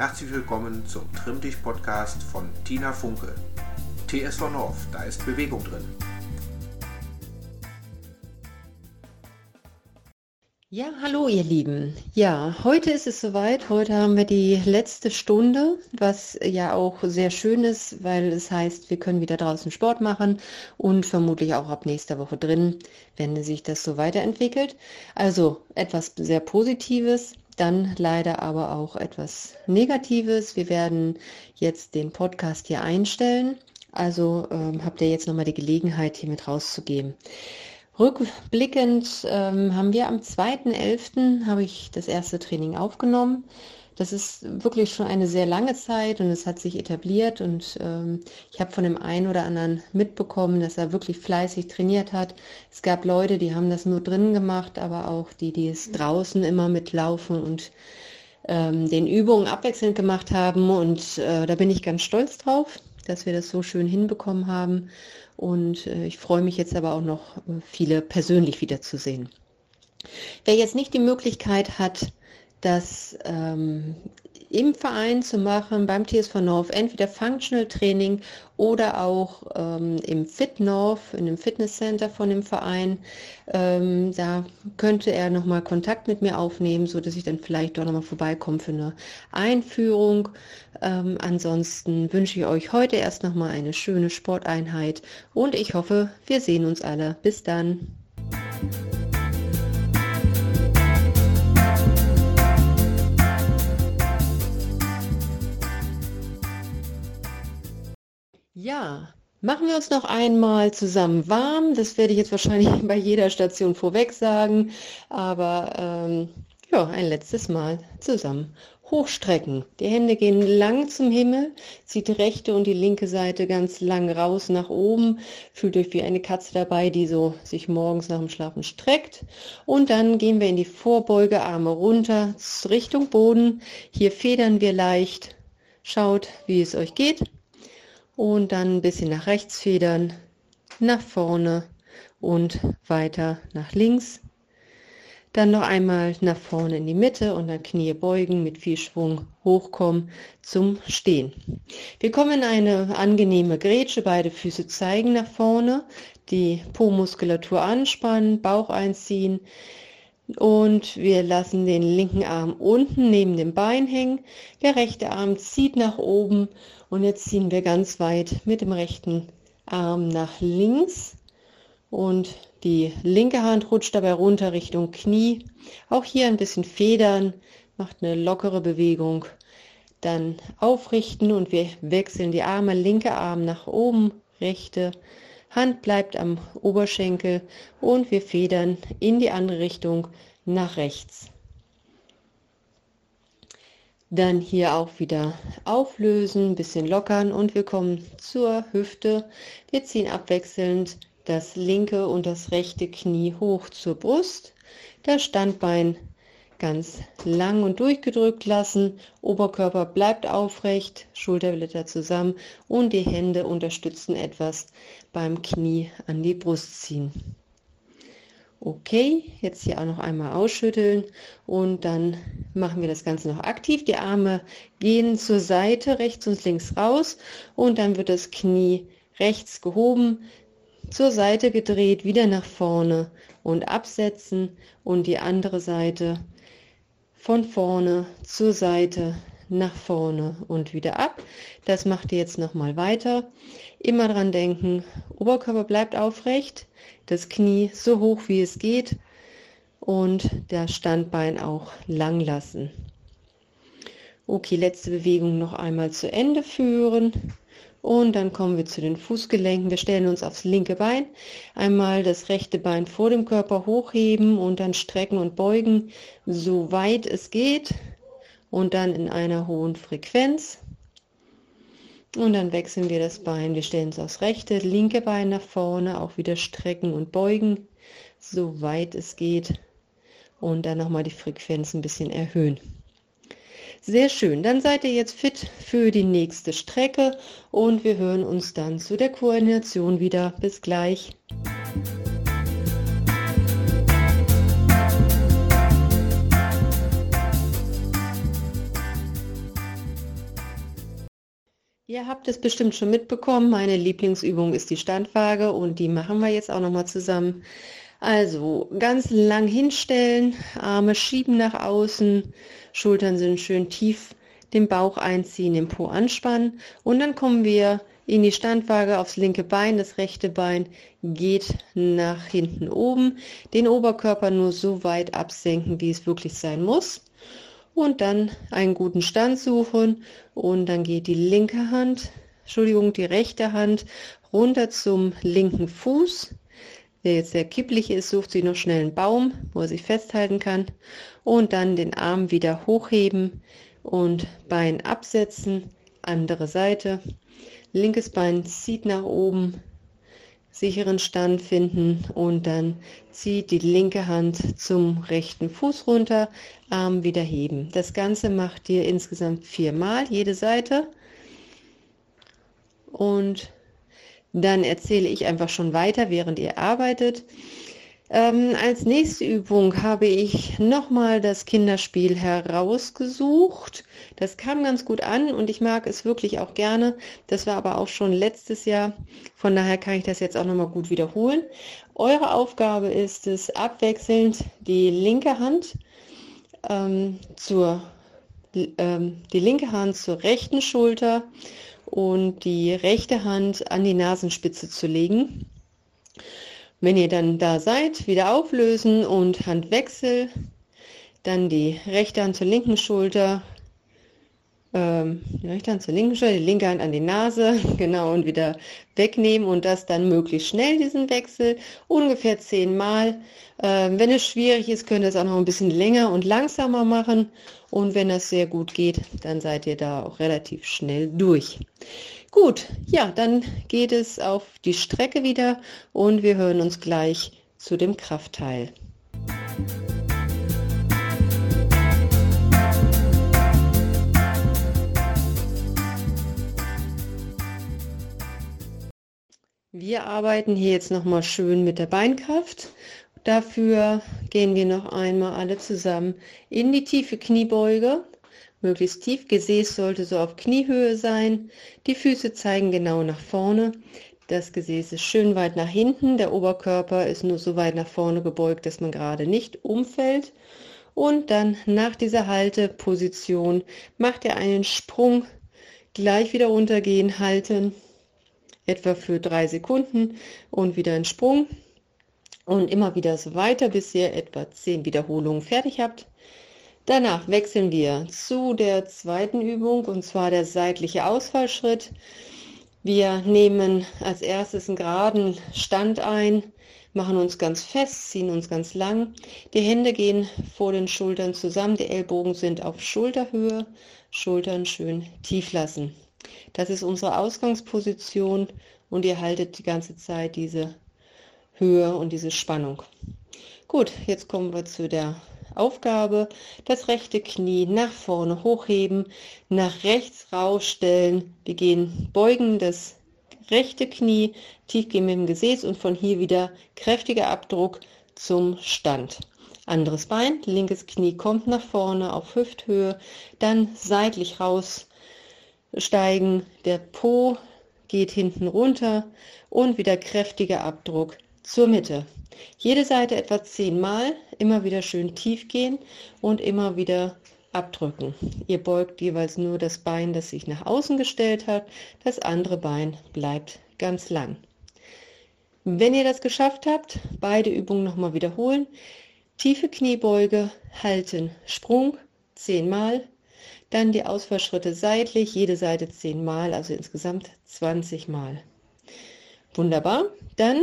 Herzlich willkommen zum Trimm dich Podcast von Tina Funke. TSV North, da ist Bewegung drin. Ja, hallo ihr Lieben. Ja, heute ist es soweit. Heute haben wir die letzte Stunde, was ja auch sehr schön ist, weil es heißt, wir können wieder draußen Sport machen und vermutlich auch ab nächster Woche drin, wenn sich das so weiterentwickelt. Also etwas sehr Positives. Dann leider aber auch etwas Negatives. Wir werden jetzt den Podcast hier einstellen. Also ähm, habt ihr jetzt nochmal die Gelegenheit, hier mit rauszugehen. Rückblickend ähm, haben wir am 2.11. habe ich das erste Training aufgenommen. Das ist wirklich schon eine sehr lange Zeit und es hat sich etabliert und ähm, ich habe von dem einen oder anderen mitbekommen, dass er wirklich fleißig trainiert hat. Es gab Leute, die haben das nur drinnen gemacht, aber auch die, die es draußen immer mitlaufen und ähm, den Übungen abwechselnd gemacht haben und äh, da bin ich ganz stolz drauf, dass wir das so schön hinbekommen haben und äh, ich freue mich jetzt aber auch noch, äh, viele persönlich wiederzusehen. Wer jetzt nicht die Möglichkeit hat, das ähm, im Verein zu machen, beim TSV North, entweder Functional Training oder auch ähm, im Fit North, in dem Fitnesscenter von dem Verein. Ähm, da könnte er nochmal Kontakt mit mir aufnehmen, so dass ich dann vielleicht dort nochmal vorbeikomme für eine Einführung. Ähm, ansonsten wünsche ich euch heute erst nochmal eine schöne Sporteinheit und ich hoffe, wir sehen uns alle. Bis dann. Ja, machen wir uns noch einmal zusammen warm. Das werde ich jetzt wahrscheinlich bei jeder Station vorweg sagen. Aber ähm, ja, ein letztes Mal zusammen hochstrecken. Die Hände gehen lang zum Himmel, zieht die rechte und die linke Seite ganz lang raus nach oben, fühlt euch wie eine Katze dabei, die so sich morgens nach dem Schlafen streckt. Und dann gehen wir in die Vorbeuge, Arme runter, Richtung Boden. Hier federn wir leicht. Schaut, wie es euch geht und dann ein bisschen nach rechts federn, nach vorne und weiter nach links. Dann noch einmal nach vorne in die Mitte und dann Knie beugen, mit viel Schwung hochkommen zum Stehen. Wir kommen in eine angenehme Grätsche, beide Füße zeigen nach vorne, die Po-Muskulatur anspannen, Bauch einziehen und wir lassen den linken Arm unten neben dem Bein hängen. Der rechte Arm zieht nach oben und jetzt ziehen wir ganz weit mit dem rechten Arm nach links und die linke Hand rutscht dabei runter Richtung Knie. Auch hier ein bisschen federn, macht eine lockere Bewegung. Dann aufrichten und wir wechseln die Arme, linke Arm nach oben, rechte Hand bleibt am Oberschenkel und wir federn in die andere Richtung nach rechts. Dann hier auch wieder auflösen, bisschen lockern und wir kommen zur Hüfte. Wir ziehen abwechselnd das linke und das rechte Knie hoch zur Brust. Das Standbein ganz lang und durchgedrückt lassen. Oberkörper bleibt aufrecht, Schulterblätter zusammen und die Hände unterstützen etwas beim Knie an die Brust ziehen. Okay, jetzt hier auch noch einmal ausschütteln und dann machen wir das Ganze noch aktiv. Die Arme gehen zur Seite, rechts und links raus und dann wird das Knie rechts gehoben, zur Seite gedreht, wieder nach vorne und absetzen und die andere Seite von vorne zur Seite nach vorne und wieder ab. Das macht ihr jetzt nochmal weiter. Immer dran denken, Oberkörper bleibt aufrecht, das Knie so hoch wie es geht und das Standbein auch lang lassen. Okay, letzte Bewegung noch einmal zu Ende führen. Und dann kommen wir zu den Fußgelenken. Wir stellen uns aufs linke Bein. Einmal das rechte Bein vor dem Körper hochheben und dann strecken und beugen, so weit es geht. Und dann in einer hohen Frequenz. Und dann wechseln wir das Bein. Wir stellen uns aufs rechte, linke Bein nach vorne, auch wieder strecken und beugen, so weit es geht. Und dann nochmal die Frequenz ein bisschen erhöhen. Sehr schön. Dann seid ihr jetzt fit für die nächste Strecke und wir hören uns dann zu der Koordination wieder. Bis gleich. Ihr habt es bestimmt schon mitbekommen, meine Lieblingsübung ist die Standwaage und die machen wir jetzt auch nochmal zusammen. Also ganz lang hinstellen, Arme schieben nach außen, Schultern sind schön tief, den Bauch einziehen, den Po anspannen und dann kommen wir in die Standwaage aufs linke Bein, das rechte Bein geht nach hinten oben, den Oberkörper nur so weit absenken, wie es wirklich sein muss und dann einen guten Stand suchen und dann geht die linke Hand, Entschuldigung, die rechte Hand runter zum linken Fuß. Wer jetzt sehr kipplig ist, sucht sich noch schnell einen Baum, wo er sich festhalten kann und dann den Arm wieder hochheben und Bein absetzen, andere Seite. Linkes Bein zieht nach oben, sicheren Stand finden und dann zieht die linke Hand zum rechten Fuß runter, Arm wieder heben. Das Ganze macht ihr insgesamt viermal, jede Seite. Und dann erzähle ich einfach schon weiter, während ihr arbeitet. Ähm, als nächste Übung habe ich nochmal das Kinderspiel herausgesucht. Das kam ganz gut an und ich mag es wirklich auch gerne. Das war aber auch schon letztes Jahr. Von daher kann ich das jetzt auch nochmal gut wiederholen. Eure Aufgabe ist es, abwechselnd die linke Hand ähm, zur ähm, die linke Hand zur rechten Schulter und die rechte Hand an die Nasenspitze zu legen. Wenn ihr dann da seid, wieder auflösen und Handwechsel, dann die rechte Hand zur linken Schulter, ähm, die rechte Hand zur linken Schulter, die linke Hand an die Nase, genau, und wieder wegnehmen und das dann möglichst schnell, diesen Wechsel, ungefähr zehnmal. Ähm, wenn es schwierig ist, könnt ihr es auch noch ein bisschen länger und langsamer machen und wenn das sehr gut geht, dann seid ihr da auch relativ schnell durch. Gut, ja, dann geht es auf die Strecke wieder und wir hören uns gleich zu dem Kraftteil. Wir arbeiten hier jetzt nochmal schön mit der Beinkraft. Dafür gehen wir noch einmal alle zusammen in die tiefe Kniebeuge möglichst tief. Gesäß sollte so auf Kniehöhe sein. Die Füße zeigen genau nach vorne. Das Gesäß ist schön weit nach hinten. Der Oberkörper ist nur so weit nach vorne gebeugt, dass man gerade nicht umfällt. Und dann nach dieser Halteposition macht er einen Sprung. Gleich wieder runtergehen, halten. Etwa für drei Sekunden und wieder einen Sprung. Und immer wieder so weiter, bis ihr etwa zehn Wiederholungen fertig habt. Danach wechseln wir zu der zweiten Übung und zwar der seitliche Ausfallschritt. Wir nehmen als erstes einen geraden Stand ein, machen uns ganz fest, ziehen uns ganz lang. Die Hände gehen vor den Schultern zusammen, die Ellbogen sind auf Schulterhöhe, Schultern schön tief lassen. Das ist unsere Ausgangsposition und ihr haltet die ganze Zeit diese Höhe und diese Spannung. Gut, jetzt kommen wir zu der Aufgabe, das rechte Knie nach vorne hochheben, nach rechts rausstellen. Wir gehen beugen das rechte Knie, tief gehen mit dem Gesäß und von hier wieder kräftiger Abdruck zum Stand. Anderes Bein, linkes Knie kommt nach vorne auf Hüfthöhe, dann seitlich raussteigen, der Po geht hinten runter und wieder kräftiger Abdruck zur Mitte. Jede Seite etwa zehnmal, immer wieder schön tief gehen und immer wieder abdrücken. Ihr beugt jeweils nur das Bein, das sich nach außen gestellt hat, das andere Bein bleibt ganz lang. Wenn ihr das geschafft habt, beide Übungen nochmal wiederholen. Tiefe Kniebeuge, halten, Sprung, zehnmal. Dann die Ausfallschritte seitlich, jede Seite zehnmal, also insgesamt 20 Mal. Wunderbar. Dann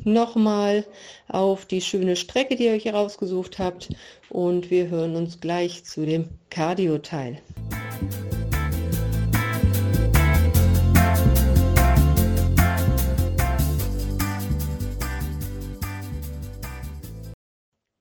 nochmal auf die schöne Strecke, die ihr euch herausgesucht habt. Und wir hören uns gleich zu dem Cardio-Teil.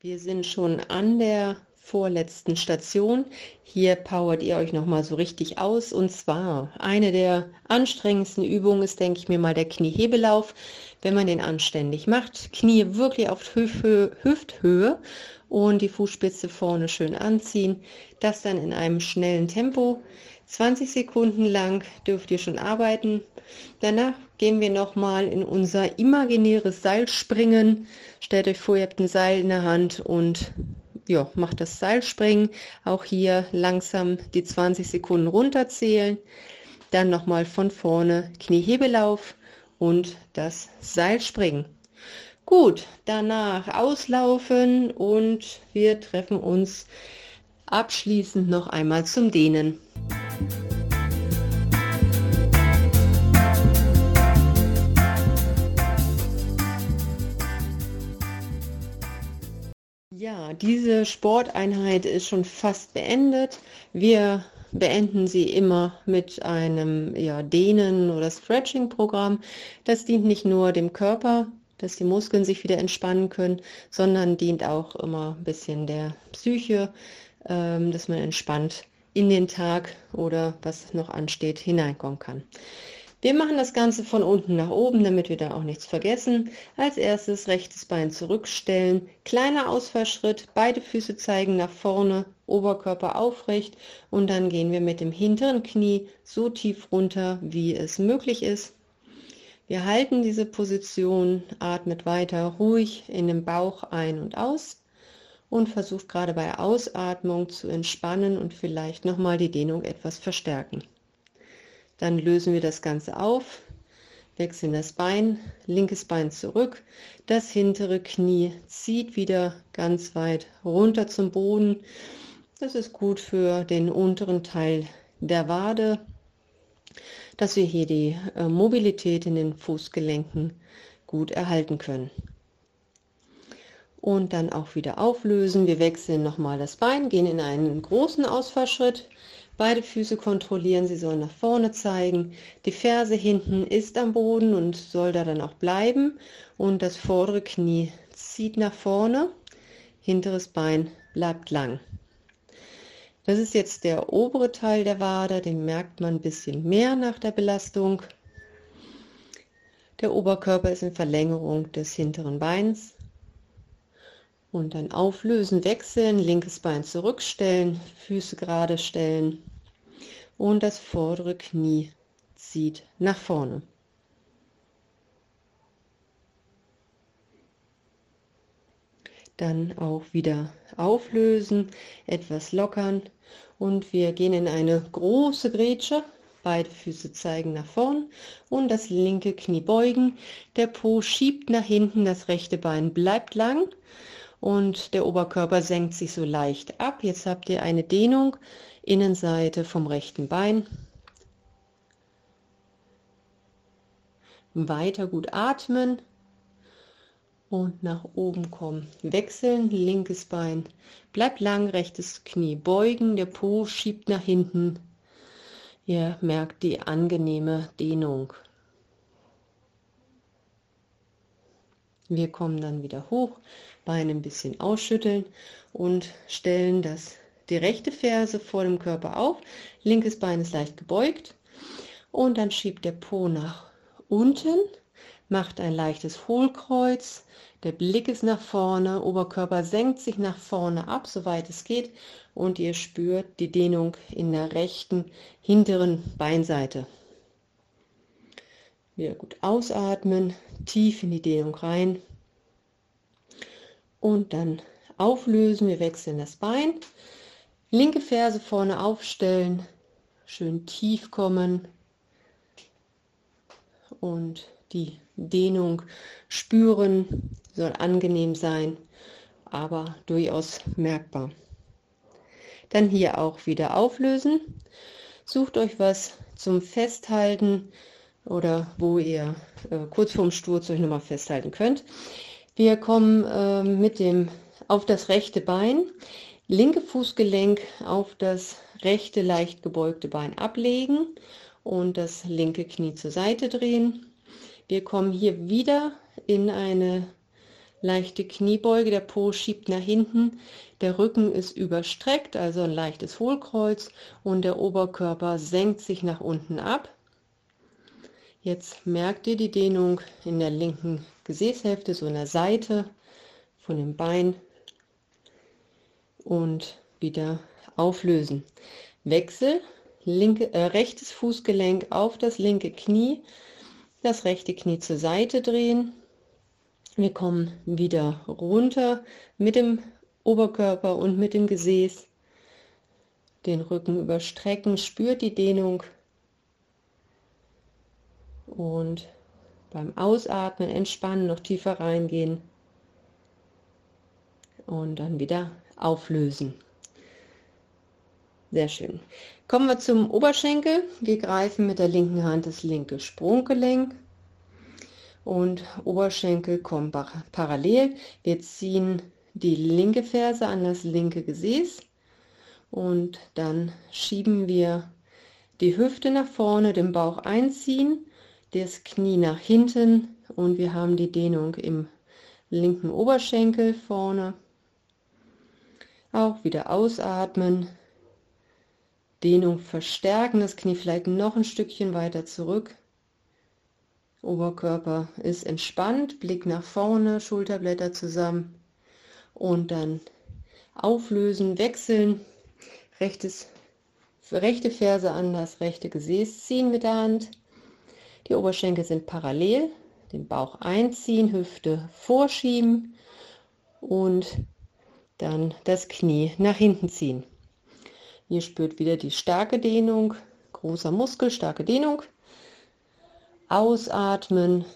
Wir sind schon an der vorletzten Station. Hier powert ihr euch nochmal so richtig aus. Und zwar eine der anstrengendsten Übungen ist, denke ich mir mal, der Kniehebelauf. Wenn man den anständig macht, Knie wirklich auf Hüfthöhe, Hüfthöhe und die Fußspitze vorne schön anziehen. Das dann in einem schnellen Tempo. 20 Sekunden lang dürft ihr schon arbeiten. Danach gehen wir nochmal in unser imaginäres Seilspringen. Stellt euch vor, ihr habt ein Seil in der Hand und ja, macht das Seilspringen. Auch hier langsam die 20 Sekunden runterzählen. Dann nochmal von vorne Kniehebelauf und das Seilspringen. Gut, danach auslaufen und wir treffen uns abschließend noch einmal zum Dehnen. Diese Sporteinheit ist schon fast beendet. Wir beenden sie immer mit einem ja, Dehnen- oder Stretching-Programm. Das dient nicht nur dem Körper, dass die Muskeln sich wieder entspannen können, sondern dient auch immer ein bisschen der Psyche, ähm, dass man entspannt in den Tag oder was noch ansteht hineinkommen kann. Wir machen das Ganze von unten nach oben, damit wir da auch nichts vergessen. Als erstes rechtes Bein zurückstellen, kleiner Ausfallschritt, beide Füße zeigen nach vorne, Oberkörper aufrecht und dann gehen wir mit dem hinteren Knie so tief runter, wie es möglich ist. Wir halten diese Position, atmet weiter ruhig in den Bauch ein und aus und versucht gerade bei Ausatmung zu entspannen und vielleicht nochmal die Dehnung etwas verstärken. Dann lösen wir das Ganze auf, wechseln das Bein, linkes Bein zurück, das hintere Knie zieht wieder ganz weit runter zum Boden. Das ist gut für den unteren Teil der Wade, dass wir hier die äh, Mobilität in den Fußgelenken gut erhalten können. Und dann auch wieder auflösen. Wir wechseln nochmal das Bein, gehen in einen großen Ausfallschritt, Beide Füße kontrollieren, sie sollen nach vorne zeigen. Die Ferse hinten ist am Boden und soll da dann auch bleiben. Und das vordere Knie zieht nach vorne, hinteres Bein bleibt lang. Das ist jetzt der obere Teil der Wade, den merkt man ein bisschen mehr nach der Belastung. Der Oberkörper ist in Verlängerung des hinteren Beins. Und dann auflösen, wechseln, linkes Bein zurückstellen, Füße gerade stellen und das vordere Knie zieht nach vorne. Dann auch wieder auflösen, etwas lockern und wir gehen in eine große Grätsche. Beide Füße zeigen nach vorn und das linke Knie beugen. Der Po schiebt nach hinten, das rechte Bein bleibt lang und der Oberkörper senkt sich so leicht ab. Jetzt habt ihr eine Dehnung Innenseite vom rechten Bein. Weiter gut atmen und nach oben kommen. Wechseln, linkes Bein. Bleibt lang, rechtes Knie beugen, der Po schiebt nach hinten. Ihr merkt die angenehme Dehnung. Wir kommen dann wieder hoch, Beine ein bisschen ausschütteln und stellen das die rechte Ferse vor dem Körper auf, linkes Bein ist leicht gebeugt. Und dann schiebt der Po nach unten, macht ein leichtes Hohlkreuz, der Blick ist nach vorne, Oberkörper senkt sich nach vorne ab, soweit es geht. Und ihr spürt die Dehnung in der rechten hinteren Beinseite. Wieder gut ausatmen, tief in die Dehnung rein und dann auflösen. Wir wechseln das Bein. Linke Ferse vorne aufstellen, schön tief kommen und die Dehnung spüren, soll angenehm sein, aber durchaus merkbar. Dann hier auch wieder auflösen. Sucht euch was zum Festhalten oder wo ihr äh, kurz vorm Sturz euch nochmal festhalten könnt. Wir kommen äh, mit dem auf das rechte Bein linke Fußgelenk auf das rechte leicht gebeugte Bein ablegen und das linke Knie zur Seite drehen. Wir kommen hier wieder in eine leichte Kniebeuge. Der Po schiebt nach hinten. Der Rücken ist überstreckt, also ein leichtes Hohlkreuz und der Oberkörper senkt sich nach unten ab. Jetzt merkt ihr die Dehnung in der linken Gesäßhälfte, so in der Seite von dem Bein und wieder auflösen. Wechsel, linke, äh, rechtes Fußgelenk auf das linke Knie, das rechte Knie zur Seite drehen. Wir kommen wieder runter mit dem Oberkörper und mit dem Gesäß. Den Rücken überstrecken, spürt die Dehnung. Und beim Ausatmen entspannen, noch tiefer reingehen. Und dann wieder auflösen. Sehr schön. Kommen wir zum Oberschenkel. Wir greifen mit der linken Hand das linke Sprunggelenk und Oberschenkel kommen parallel. Wir ziehen die linke Ferse an das linke Gesäß und dann schieben wir die Hüfte nach vorne, den Bauch einziehen, das Knie nach hinten und wir haben die Dehnung im linken Oberschenkel vorne. Auch wieder ausatmen, Dehnung verstärken, das Knie vielleicht noch ein Stückchen weiter zurück. Oberkörper ist entspannt, Blick nach vorne, Schulterblätter zusammen und dann auflösen, wechseln, rechtes, rechte Ferse an das rechte Gesäß ziehen mit der Hand. Die Oberschenkel sind parallel, den Bauch einziehen, Hüfte vorschieben und dann das Knie nach hinten ziehen. Ihr spürt wieder die starke Dehnung, großer Muskel, starke Dehnung. Ausatmen,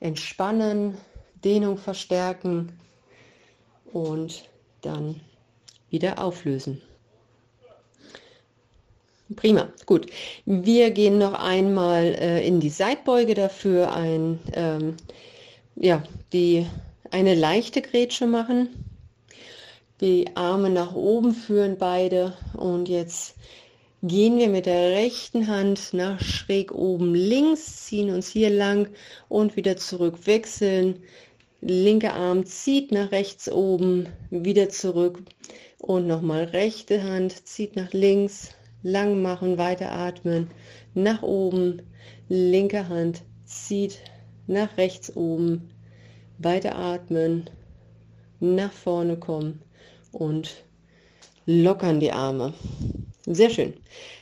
entspannen, Dehnung verstärken und dann wieder auflösen. Prima, gut. Wir gehen noch einmal äh, in die Seitbeuge dafür ein, ähm, ja, die, eine leichte Grätsche machen die Arme nach oben führen beide und jetzt gehen wir mit der rechten Hand nach schräg oben links, ziehen uns hier lang und wieder zurück wechseln. Linker Arm zieht nach rechts oben, wieder zurück und nochmal rechte Hand zieht nach links, lang machen, weiter atmen, nach oben, linke Hand zieht nach rechts oben, weiter atmen, nach vorne kommen und lockern die Arme. Sehr schön.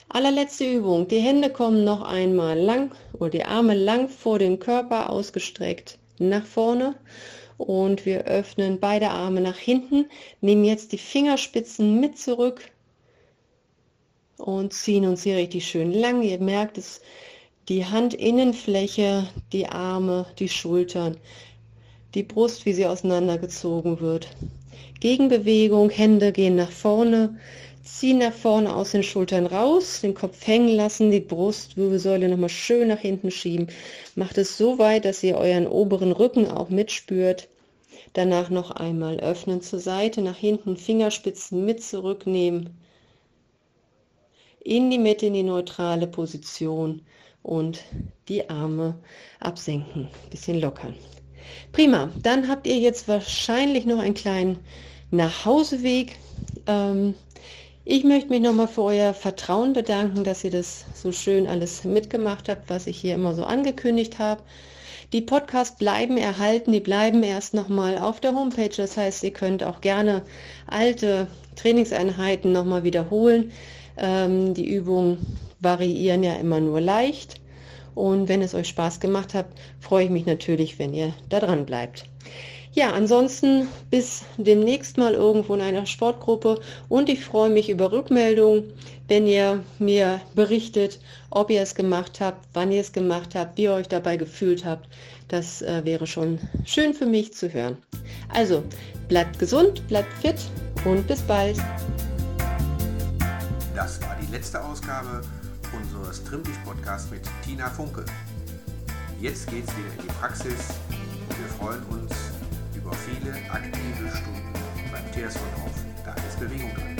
Allerletzte Übung. Die Hände kommen noch einmal lang oder die Arme lang vor den Körper ausgestreckt nach vorne und wir öffnen beide Arme nach hinten, nehmen jetzt die Fingerspitzen mit zurück und ziehen uns hier richtig schön lang. Ihr merkt es, die Handinnenfläche, die Arme, die Schultern, die Brust, wie sie auseinandergezogen wird. Gegenbewegung, Hände gehen nach vorne, ziehen nach vorne aus den Schultern raus, den Kopf hängen lassen, die Brustwirbelsäule nochmal schön nach hinten schieben. Macht es so weit, dass ihr euren oberen Rücken auch mitspürt. Danach noch einmal öffnen zur Seite, nach hinten, Fingerspitzen mit zurücknehmen. In die Mitte, in die neutrale Position und die Arme absenken, bisschen lockern. Prima, dann habt ihr jetzt wahrscheinlich noch einen kleinen Nachhauseweg. Ähm, ich möchte mich nochmal für euer Vertrauen bedanken, dass ihr das so schön alles mitgemacht habt, was ich hier immer so angekündigt habe. Die Podcasts bleiben erhalten, die bleiben erst nochmal auf der Homepage. Das heißt, ihr könnt auch gerne alte Trainingseinheiten nochmal wiederholen. Ähm, die Übungen variieren ja immer nur leicht. Und wenn es euch Spaß gemacht hat, freue ich mich natürlich, wenn ihr da dran bleibt. Ja, ansonsten bis demnächst mal irgendwo in einer Sportgruppe und ich freue mich über Rückmeldungen, wenn ihr mir berichtet, ob ihr es gemacht habt, wann ihr es gemacht habt, wie ihr euch dabei gefühlt habt. Das äh, wäre schon schön für mich zu hören. Also bleibt gesund, bleibt fit und bis bald. Das war die letzte Ausgabe unseres Trimmtisch-Podcasts mit Tina Funke. Jetzt geht's wieder in die Praxis und wir freuen uns über viele aktive Stunden beim TSV auf. Da ist Bewegung drin.